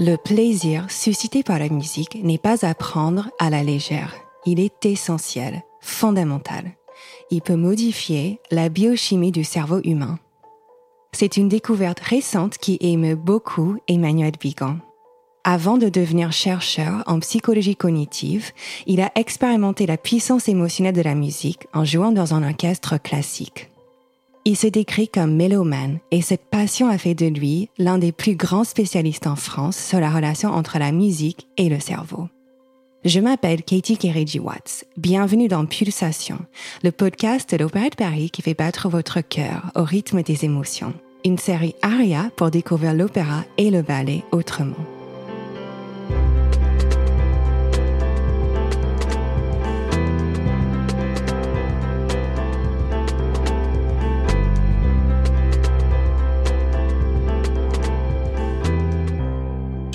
Le plaisir suscité par la musique n'est pas à prendre à la légère. Il est essentiel, fondamental. Il peut modifier la biochimie du cerveau humain. C'est une découverte récente qui émeut beaucoup Emmanuel Bigan. Avant de devenir chercheur en psychologie cognitive, il a expérimenté la puissance émotionnelle de la musique en jouant dans un orchestre classique. Il se décrit comme mélomane et cette passion a fait de lui l'un des plus grands spécialistes en France sur la relation entre la musique et le cerveau. Je m'appelle Katie Kerridge Watts. Bienvenue dans Pulsation, le podcast de l'Opéra de Paris qui fait battre votre cœur au rythme des émotions. Une série aria pour découvrir l'opéra et le ballet autrement.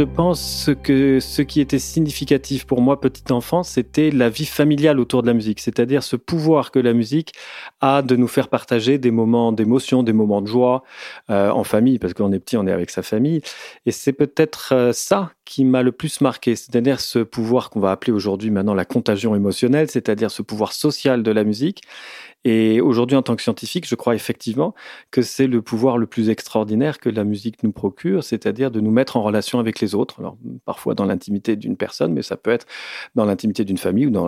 Je pense que ce qui était significatif pour moi, petit enfant, c'était la vie familiale autour de la musique, c'est-à-dire ce pouvoir que la musique a de nous faire partager des moments d'émotion, des moments de joie euh, en famille, parce qu'on est petit, on est avec sa famille. Et c'est peut-être euh, ça qui m'a le plus marqué, c'est-à-dire ce pouvoir qu'on va appeler aujourd'hui maintenant la contagion émotionnelle, c'est-à-dire ce pouvoir social de la musique et aujourd'hui, en tant que scientifique, je crois effectivement que c'est le pouvoir le plus extraordinaire que la musique nous procure, c'est-à-dire de nous mettre en relation avec les autres. Alors, parfois dans l'intimité d'une personne, mais ça peut être dans l'intimité d'une famille ou dans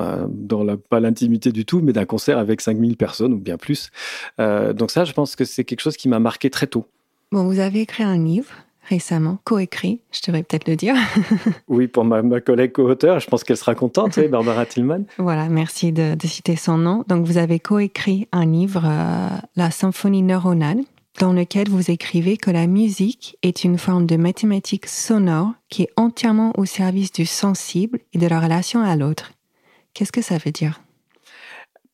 la, pas l'intimité du tout, mais d'un concert avec 5000 personnes ou bien plus. Euh, donc ça, je pense que c'est quelque chose qui m'a marqué très tôt. Bon, vous avez écrit un livre récemment, coécrit, je devrais peut-être le dire. oui, pour ma, ma collègue co-auteur, je pense qu'elle sera contente, Barbara Tillman. Voilà, merci de, citer son nom. Donc, vous avez coécrit un livre, euh, La symphonie neuronale, dans lequel vous écrivez que la musique est une forme de mathématique sonore qui est entièrement au service du sensible et de la relation à l'autre. Qu'est-ce que ça veut dire?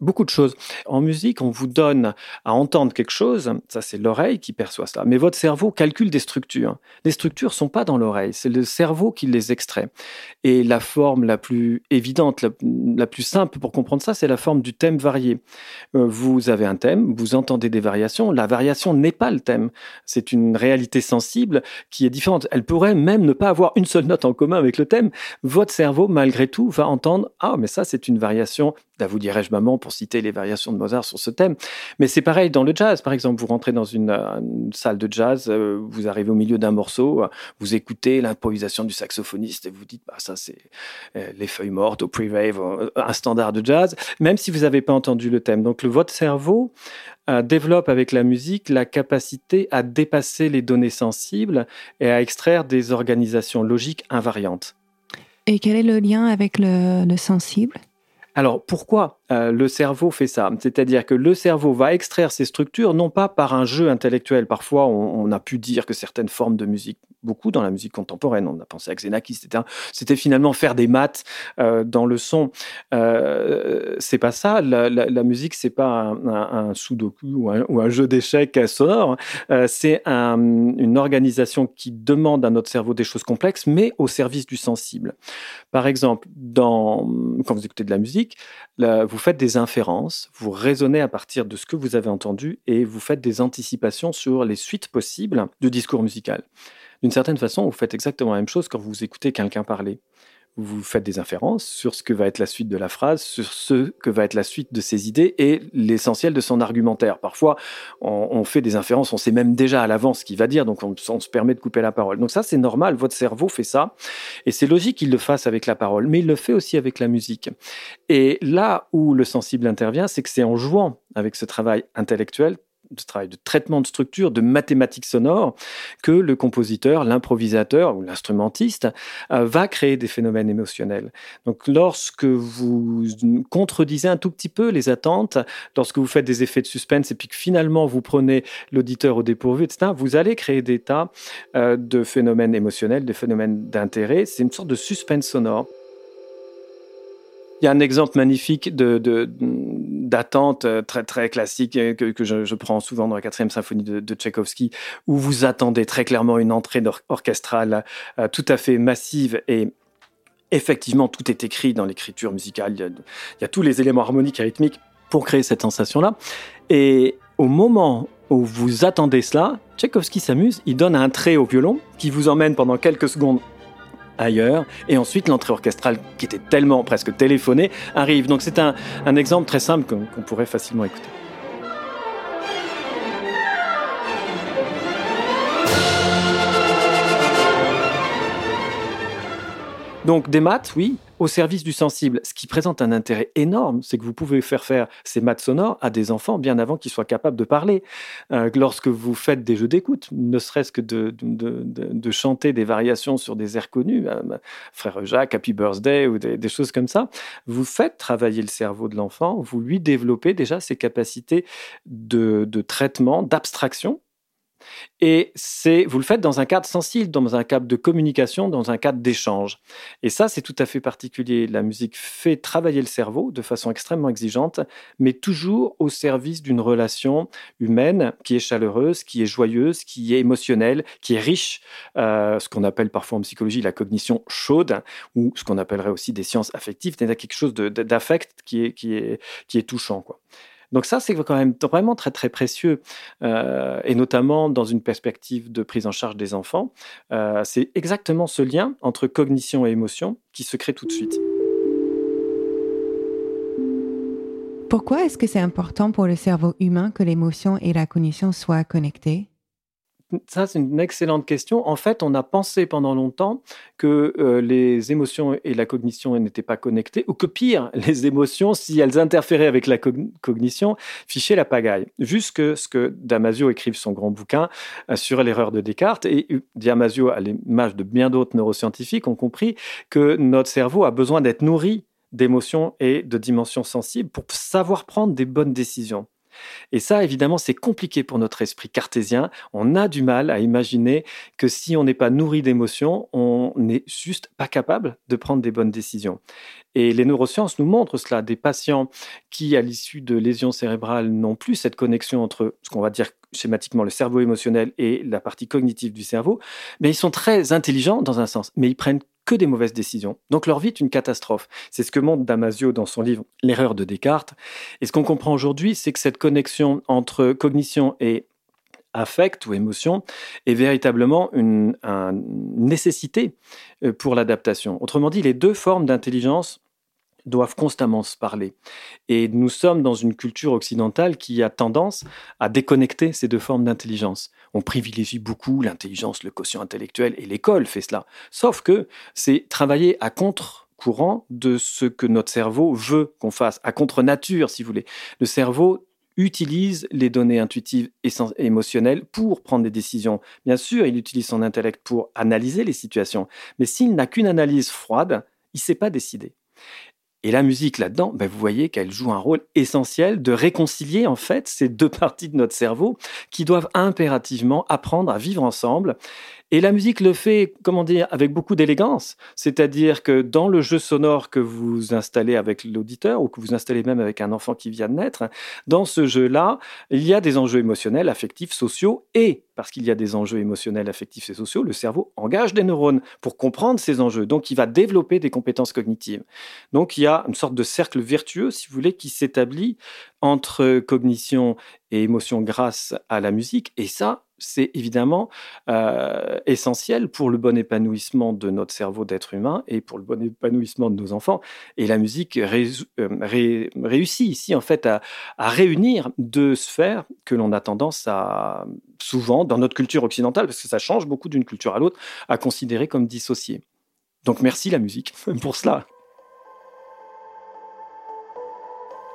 Beaucoup de choses. En musique, on vous donne à entendre quelque chose, ça c'est l'oreille qui perçoit cela, mais votre cerveau calcule des structures. Les structures sont pas dans l'oreille, c'est le cerveau qui les extrait. Et la forme la plus évidente, la, plus simple pour comprendre ça, c'est la forme du thème varié. Euh, vous avez un thème, vous entendez des variations, la variation n'est pas le thème, c'est une réalité sensible qui est différente. Elle pourrait même ne pas avoir une seule note en commun avec le thème. Votre cerveau, malgré tout, va entendre, ah mais ça c'est une variation, vous dirais-je maman, pour citer les variations de Mozart sur ce thème. Mais c'est pareil dans le jazz. Par exemple, vous rentrez dans une, salle de jazz, euh, vous arrivez au milieu d'un morceau, vous écoutez l'improvisation du saxophoniste et vous dites, bah, ça c'est euh, les feuilles mortes au pre-wave, euh, un standard de jazz, même si vous n'avez pas entendu le thème. Donc le, votre cerveau développe avec la musique la capacité à dépasser les données sensibles et à extraire des organisations logiques invariantes. Et quel est le lien avec le sensible? Alors pourquoi euh, le cerveau fait ça C'est-à-dire que le cerveau va extraire ces structures non pas par un jeu intellectuel. Parfois, on, a pu dire que certaines formes de musique, beaucoup dans la musique contemporaine, on a pensé à Xenakis, c'était finalement faire des maths euh, dans le son. Euh, c'est pas ça. La, musique, c'est pas un, sudoku ou un, jeu d'échecs sonore. C'est une organisation qui demande à notre cerveau des choses complexes, mais au service du sensible. Par exemple, dans, quand vous écoutez de la musique, vous faites des inférences, vous raisonnez à partir de ce que vous avez entendu et vous faites des anticipations sur les suites possibles du discours musical. D'une certaine façon, vous faites exactement la même chose quand vous écoutez quelqu'un parler vous faites des inférences sur ce que va être la suite de la phrase, sur ce que va être la suite de ses idées et l'essentiel de son argumentaire. Parfois, on, fait des inférences, on sait même déjà à l'avance ce qu'il va dire, donc on, on, se permet de couper la parole. Donc ça, c'est normal, votre cerveau fait ça, et c'est logique qu'il le fasse avec la parole, mais il le fait aussi avec la musique. Et là où le sensible intervient, c'est que c'est en jouant avec ce travail intellectuel de travail de traitement de structure, de mathématiques sonores, que le compositeur, l'improvisateur ou l'instrumentiste euh, va créer des phénomènes émotionnels. Donc lorsque vous contredisez un tout petit peu les attentes, lorsque vous faites des effets de suspense et puis que finalement vous prenez l'auditeur au dépourvu, etc., vous allez créer des tas euh, de phénomènes émotionnels, de phénomènes d'intérêt. C'est une sorte de suspense sonore. Il y a un exemple magnifique de, d'attente euh, très très classique euh, que, je, prends souvent dans la quatrième symphonie de, de Tchaïkovski, où vous attendez très clairement une entrée orchestrale euh, tout à fait massive et effectivement tout est écrit dans l'écriture musicale. Il y, a, tous les éléments harmoniques et rythmiques pour créer cette sensation-là. Et au moment où vous attendez cela, Tchaïkovski s'amuse, il donne un trait au violon qui vous emmène pendant quelques secondes ailleurs. Et ensuite, l'entrée orchestrale, qui était tellement presque téléphonée, arrive. Donc c'est un, un exemple très simple qu'on pourrait facilement écouter. Donc des maths, oui, au service du sensible. Ce qui présente un intérêt énorme, c'est que vous pouvez faire faire ces maths sonores à des enfants bien avant qu'ils soient capables de parler. Euh, lorsque vous faites des jeux d'écoute, ne serait-ce que de, de, chanter des variations sur des airs connus, euh, Frère Jacques, Happy Birthday ou des, des, choses comme ça, vous faites travailler le cerveau de l'enfant, vous lui développez déjà ses capacités de traitement, d'abstraction et c'est, vous le faites dans un cadre sensible, dans un cadre de communication, dans un cadre d'échange. Et ça, c'est tout à fait particulier. La musique fait travailler le cerveau de façon extrêmement exigeante, mais toujours au service d'une relation humaine qui est chaleureuse, qui est joyeuse, qui est émotionnelle, qui est riche, euh, ce qu'on appelle parfois en psychologie la cognition chaude, ou ce qu'on appellerait aussi des sciences affectives, c'est-à-dire quelque chose d'affect qui est, qui, est, qui est touchant. Quoi. Donc ça, c'est quand même vraiment très très précieux, euh, et notamment dans une perspective de prise en charge des enfants. Euh, c'est exactement ce lien entre cognition et émotion qui se crée tout de suite. Pourquoi est-ce que c'est important pour le cerveau humain que l'émotion et la cognition soient connectées? Ça, c'est une excellente question. En fait, on a pensé pendant longtemps que euh, les émotions et la cognition n'étaient pas connectées, ou que pire, les émotions, si elles interféraient avec la cognition, fichaient la pagaille. Jusque ce que Damasio écrive son grand bouquin euh, sur l'erreur de Descartes. Et euh, Damasio, à l'image de bien d'autres neuroscientifiques, ont compris que notre cerveau a besoin d'être nourri d'émotions et de dimensions sensibles pour savoir prendre des bonnes décisions. Et ça, évidemment, c'est compliqué pour notre esprit cartésien. On a du mal à imaginer que si on n'est pas nourri d'émotions, on n'est juste pas capable de prendre des bonnes décisions. Et les neurosciences nous montrent cela. Des patients qui, à l'issue de lésions cérébrales, n'ont plus cette connexion entre ce qu'on va dire schématiquement le cerveau émotionnel et la partie cognitive du cerveau, mais ils sont très intelligents dans un sens, mais ils prennent que des mauvaises décisions. Donc leur vie est une catastrophe. C'est ce que montre Damasio dans son livre L'erreur de Descartes. Et ce qu'on comprend aujourd'hui, c'est que cette connexion entre cognition et affect ou émotion est véritablement une, une nécessité euh, pour l'adaptation. Autrement dit, les deux formes d'intelligence doivent constamment se parler. Et nous sommes dans une culture occidentale qui a tendance à déconnecter ces deux formes d'intelligence. On privilégie beaucoup l'intelligence, le quotient intellectuel, et l'école fait cela. Sauf que c'est travailler à contre-courant de ce que notre cerveau veut qu'on fasse, à contre-nature, si vous voulez. Le cerveau utilise les données intuitives et émotionnelles pour prendre des décisions. Bien sûr, il utilise son intellect pour analyser les situations, mais s'il n'a qu'une analyse froide, il ne sait pas décider. Et la musique là-dedans, ben vous voyez qu'elle joue un rôle essentiel de réconcilier en fait ces deux parties de notre cerveau qui doivent impérativement apprendre à vivre ensemble et la musique le fait, comment dire, avec beaucoup d'élégance. C'est-à-dire que dans le jeu sonore que vous installez avec l'auditeur ou que vous installez même avec un enfant qui vient de naître, dans ce jeu-là, il y a des enjeux émotionnels, affectifs, sociaux et parce qu'il y a des enjeux émotionnels, affectifs et sociaux, le cerveau engage des neurones pour comprendre ces enjeux. Donc, il va développer des compétences cognitives. Donc, il y a une sorte de cercle vertueux, si vous voulez, qui s'établit entre cognition et émotion grâce à la musique. Et ça, c'est évidemment euh, essentiel pour le bon épanouissement de notre cerveau d'être humain et pour le bon épanouissement de nos enfants. Et la musique euh, réussit ici en fait à, réunir deux sphères que l'on a tendance à souvent dans notre culture occidentale, parce que ça change beaucoup d'une culture à l'autre, à considérer comme dissociées. Donc merci la musique pour cela.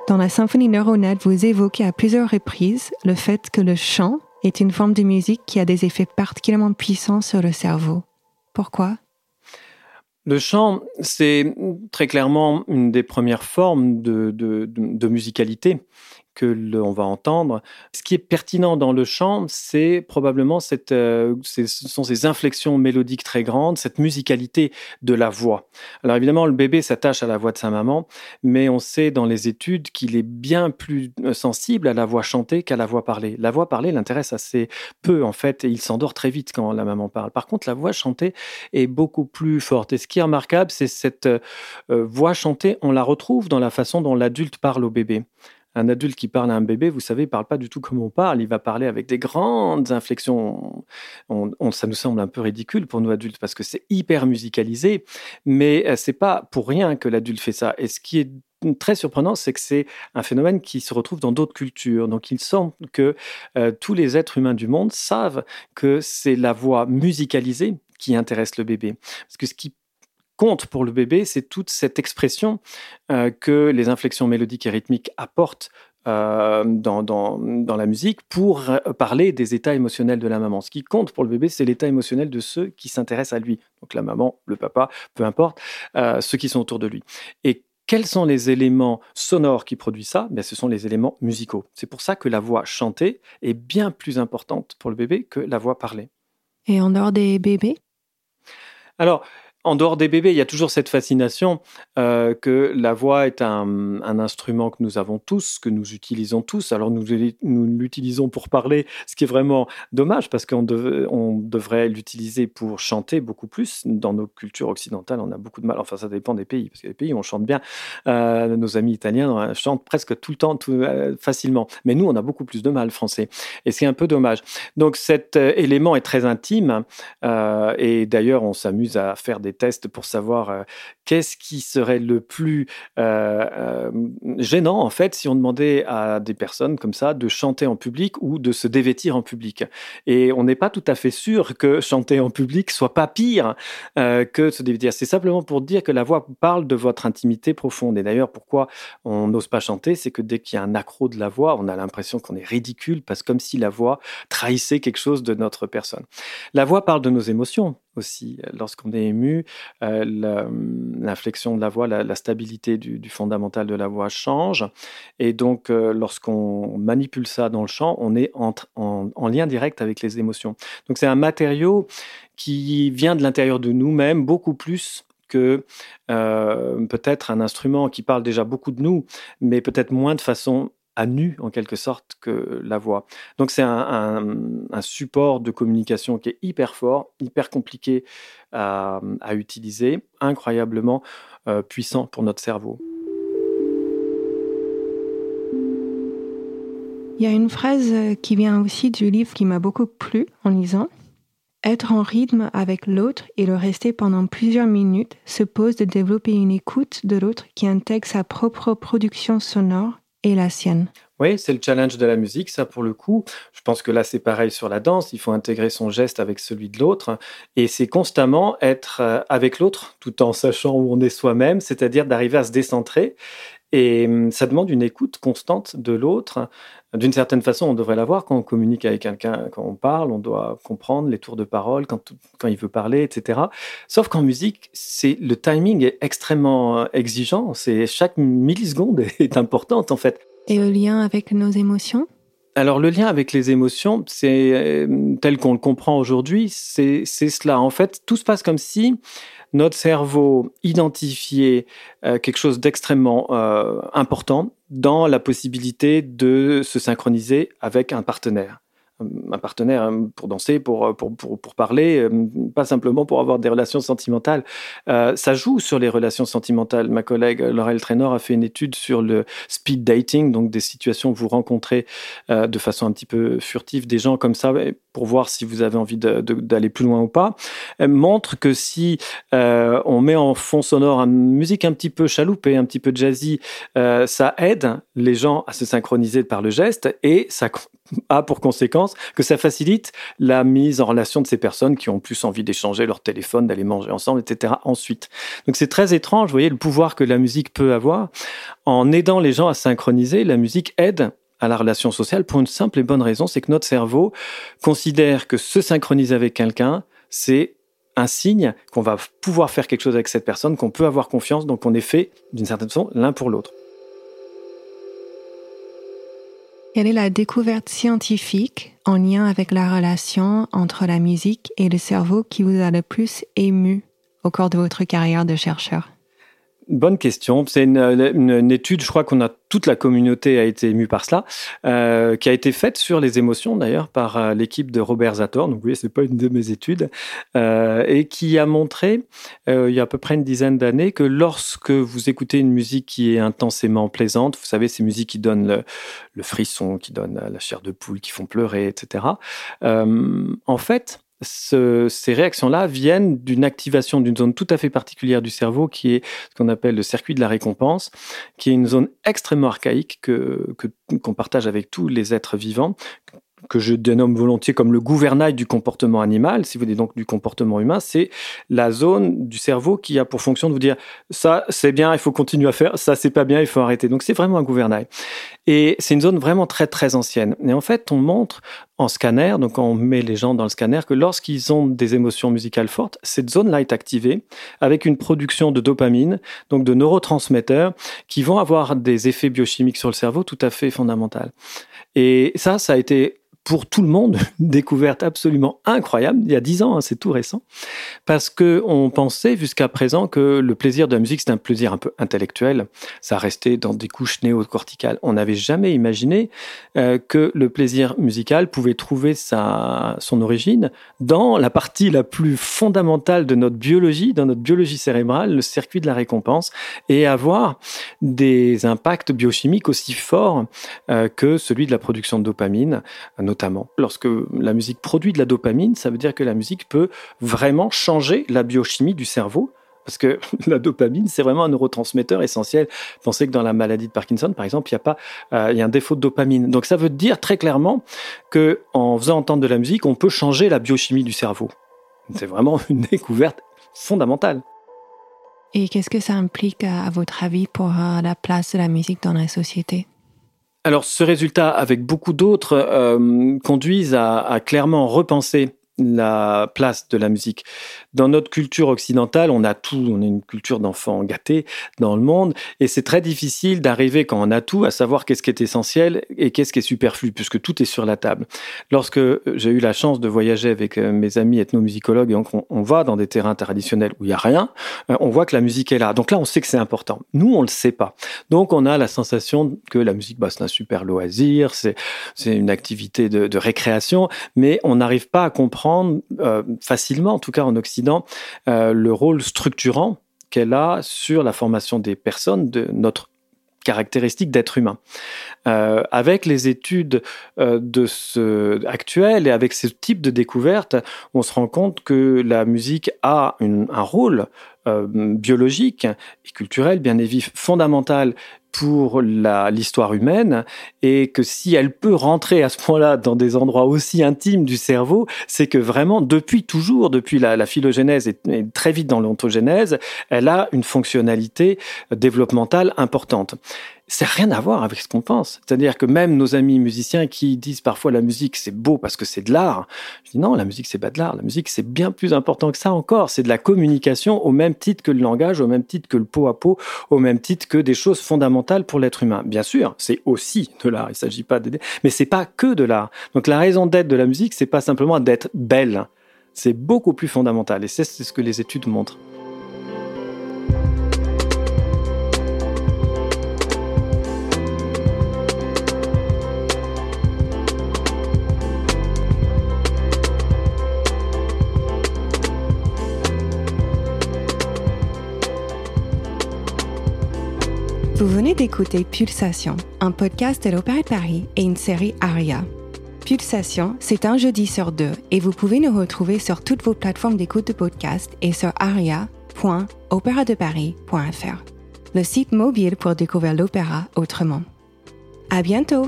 Dans la symphonie neuronale, vous évoquez à plusieurs reprises le fait que le chant est une forme de musique qui a des effets particulièrement puissants sur le cerveau. Pourquoi? Le chant, c'est très clairement une des premières formes de, musicalité que l'on va entendre. Ce qui est pertinent dans le chant, c'est probablement euh, ce sont ces inflexions mélodiques très grandes, cette musicalité de la voix. Alors évidemment, le bébé s'attache à la voix de sa maman, mais on sait dans les études qu'il est bien plus euh, sensible à la voix chantée qu'à la voix parlée. La voix parlée l'intéresse assez peu en fait, et il s'endort très vite quand la maman parle. Par contre, la voix chantée est beaucoup plus forte. Et ce qui est remarquable, c'est cette euh, voix chantée, on la retrouve dans la façon dont l'adulte parle au bébé. Un adulte qui parle à un bébé, vous savez, il parle pas du tout comme on parle. Il va parler avec des grandes inflexions. On, ça nous semble un peu ridicule pour nous adultes parce que c'est hyper musicalisé, mais euh, c'est pas pour rien que l'adulte fait ça. Et ce qui est très surprenant, c'est que c'est un phénomène qui se retrouve dans d'autres cultures. Donc il semble que euh, tous les êtres humains du monde savent que c'est la voix musicalisée qui intéresse le bébé. Parce que ce qui compte pour le bébé, c'est toute cette expression euh, que les inflexions mélodiques et rythmiques apportent euh, dans, dans, dans, la musique pour parler des états émotionnels de la maman. Ce qui compte pour le bébé, c'est l'état émotionnel de ceux qui s'intéressent à lui. Donc la maman, le papa, peu importe, euh, ceux qui sont autour de lui. Et quels sont les éléments sonores qui produisent ça? Ben, Ce sont les éléments musicaux. C'est pour ça que la voix chantée est bien plus importante pour le bébé que la voix parlée. Et en dehors des bébés? Alors, en dehors des bébés, il y a toujours cette fascination euh, que la voix est un, instrument que nous avons tous, que nous utilisons tous. Alors nous, l'utilisons pour parler, ce qui est vraiment dommage parce qu'on on devrait l'utiliser pour chanter beaucoup plus. Dans nos cultures occidentales, on a beaucoup de mal. Enfin, ça dépend des pays, parce que les pays, on chante bien. Euh, nos amis italiens euh, chantent presque tout le temps, facilement. Mais nous, on a beaucoup plus de mal, français. Et c'est un peu dommage. Donc cet élément est très intime. et d'ailleurs, on s'amuse à faire des tests pour savoir qu'est-ce qui serait le plus gênant, en fait, si on demandait à des personnes comme ça de chanter en public ou de se dévêtir en public. Et on n'est pas tout à fait sûr que chanter en public soit pas pire que se dévêtir. C'est simplement pour dire que la voix parle de votre intimité profonde. Et d'ailleurs, pourquoi on n'ose pas chanter, c'est que dès qu'il y a un accro de la voix, on a l'impression qu'on est ridicule, parce que comme si la voix trahissait quelque chose de notre personne. La voix parle de nos émotions aussi. Lorsqu'on est ému, euh, l'inflexion de la voix, la, stabilité du, fondamental de la voix change. Et donc, lorsqu'on manipule ça dans le chant, on est en, en, lien direct avec les émotions. Donc, c'est un matériau qui vient de l'intérieur de nous-mêmes beaucoup plus que peut-être un instrument qui parle déjà beaucoup de nous, mais peut-être moins de façon à nu en quelque sorte que la voix. Donc c'est un, support de communication qui est hyper fort, hyper compliqué à, utiliser, incroyablement euh, puissant pour notre cerveau. Il y a une phrase qui vient aussi du livre qui m'a beaucoup plu en lisant. Être en rythme avec l'autre et le rester pendant plusieurs minutes suppose de développer une écoute de l'autre qui intègre sa propre production sonore et la sienne. Oui, c'est le challenge de la musique, ça pour le coup. Je pense que là c'est pareil sur la danse, il faut intégrer son geste avec celui de l'autre et c'est constamment être euh, avec l'autre tout en sachant où on est soi-même, c'est-à-dire d'arriver à se décentrer et hum, ça demande une écoute constante de l'autre. D'une certaine façon, on devrait l'avoir quand on communique avec quelqu'un, quand on parle, on doit comprendre les tours de parole, quand, quand il veut parler, etc. Sauf qu'en musique, c'est le timing est extrêmement euh, exigeant. C'est chaque milliseconde est importante en fait. Et le lien avec nos émotions? Alors le lien avec les émotions, c'est euh, tel qu'on le comprend aujourd'hui, c'est cela. En fait, tout se passe comme si notre cerveau identifiait euh, quelque chose d'extrêmement euh, important dans la possibilité de se synchroniser avec un partenaire un partenaire hein, pour danser, pour, pour, pour, pour, parler, euh, pas simplement pour avoir des relations sentimentales. Euh, ça joue sur les relations sentimentales. Ma collègue Laurel Trainor a fait une étude sur le speed dating, donc des situations où vous rencontrez euh, de façon un petit peu furtive des gens comme ça pour voir si vous avez envie d'aller plus loin ou pas. Elle montre que si on met en fond sonore une musique un petit peu chaloupée, un petit peu jazzy, ça aide les gens à se synchroniser par le geste et ça a pour conséquence que ça facilite la mise en relation de ces personnes qui ont plus envie d'échanger leur téléphone, d'aller manger ensemble, etc. ensuite. Donc c'est très étrange, vous voyez, le pouvoir que la musique peut avoir. En aidant les gens à synchroniser, la musique aide à la relation sociale pour une simple et bonne raison, c'est que notre cerveau considère que se synchroniser avec quelqu'un, c'est un signe qu'on va pouvoir faire quelque chose avec cette personne, qu'on peut avoir confiance, donc on est fait d'une certaine façon l'un pour l'autre. Quelle est la découverte scientifique en lien avec la relation entre la musique et le cerveau qui vous a le plus ému au cours de votre carrière de chercheur? Bonne question. C'est une, étude, je crois qu'on a toute la communauté a été émue par cela, euh, qui a été faite sur les émotions d'ailleurs par euh, l'équipe de Robert Zator. Donc, voyez, c'est pas une de mes études, euh, et qui a montré il y a à peu près une dizaine d'années que lorsque vous écoutez une musique qui est intensément plaisante, vous savez, ces musiques qui donnent le, le frisson, qui donnent la chair de poule, qui font pleurer, etc. en fait, ces réactions-là viennent d'une activation d'une zone tout à fait particulière du cerveau qui est ce qu'on appelle le circuit de la récompense, qui est une zone extrêmement archaïque que qu'on partage avec tous les êtres vivants, que je dénomme volontiers comme le gouvernail du comportement animal, si vous voulez donc du comportement humain, c'est la zone du cerveau qui a pour fonction de vous dire ça c'est bien, il faut continuer à faire, ça c'est pas bien, il faut arrêter. Donc c'est vraiment un gouvernail. Et c'est une zone vraiment très très ancienne. Et en fait, on montre en scanner, donc on met les gens dans le scanner, que lorsqu'ils ont des émotions musicales fortes, cette zone-là est activée avec une production de dopamine, donc de neurotransmetteurs, qui vont avoir des effets biochimiques sur le cerveau tout à fait fondamentaux. Et ça, ça a été pour tout le monde découverte absolument incroyable il y a dix ans, hein, c'est tout récent, parce que on pensait jusqu'à présent que le plaisir de la musique c'est un plaisir un peu intellectuel, ça restait dans des couches néocorticales. On n'avait jamais imaginé euh, que le plaisir musical pouvait trouver sa son origine dans la partie la plus fondamentale de notre biologie, dans notre biologie cérébrale, le circuit de la récompense, et avoir des impacts biochimiques aussi forts euh, que celui de la production de dopamine. Lorsque la musique produit de la dopamine, ça veut dire que la musique peut vraiment changer la biochimie du cerveau. Parce que la dopamine, c'est vraiment un neurotransmetteur essentiel. Pensez que dans la maladie de Parkinson, par exemple, il y a pas, euh, il y a un défaut de dopamine. Donc ça veut dire très clairement que en faisant entendre de la musique, on peut changer la biochimie du cerveau. C'est vraiment une découverte fondamentale. Et qu'est-ce que ça implique, à votre avis, pour euh, la place de la musique dans la société? Alors ce résultat, avec beaucoup d'autres, euh, conduisent à, clairement repenser la place de la musique. Dans notre culture occidentale, on a tout, on est une culture d'enfants gâtés dans le monde, et c'est très difficile d'arriver quand on a tout à savoir qu'est-ce qui est essentiel et qu'est-ce qui est superflu, puisque tout est sur la table. Lorsque j'ai eu la chance de voyager avec euh, mes amis ethnomusicologues, et on, va dans des terrains traditionnels où il y a rien, euh, on voit que la musique est là. Donc là, on sait que c'est important. Nous, on le sait pas. Donc on a la sensation que la musique, bah, c'est un super loisir, c'est une activité de récréation, mais on n'arrive pas à comprendre euh, facilement, en tout cas en Occident, euh, le rôle structurant qu'elle a sur la formation des personnes, de notre caractéristique d'être humain. Euh, avec les études de ce actuelles et avec ce type de découverte, on se rend compte que la musique a un rôle biologique et culturel, bien évidemment, fondamental pour l'histoire humaine et que si elle peut rentrer à ce point-là dans des endroits aussi intimes du cerveau, c'est que vraiment depuis toujours, depuis la, la phylogénèse et, et, très vite dans l'ontogénèse, elle a une fonctionnalité développementale importante c'est rien à voir avec ce qu'on pense. C'est-à-dire que même nos amis musiciens qui disent parfois la musique c'est beau parce que c'est de l'art, je dis non, la musique c'est pas de l'art, la musique c'est bien plus important que ça encore, c'est de la communication au même titre que le langage, au même titre que le pot à pot, au même titre que des choses fondamentales pour l'être humain. Bien sûr, c'est aussi de l'art, il s'agit pas d'aider, mais c'est pas que de l'art. Donc la raison d'être de la musique, c'est pas simplement d'être belle, c'est beaucoup plus fondamental et c'est ce que les études montrent. Vous venez d'écouter Pulsation, un podcast de l'Opéra de Paris et une série ARIA. Pulsation, c'est un jeudi sur deux et vous pouvez nous retrouver sur toutes vos plateformes d'écoute de podcast et sur aria.opéradeparis.fr, le site mobile pour découvrir l'opéra autrement. À bientôt!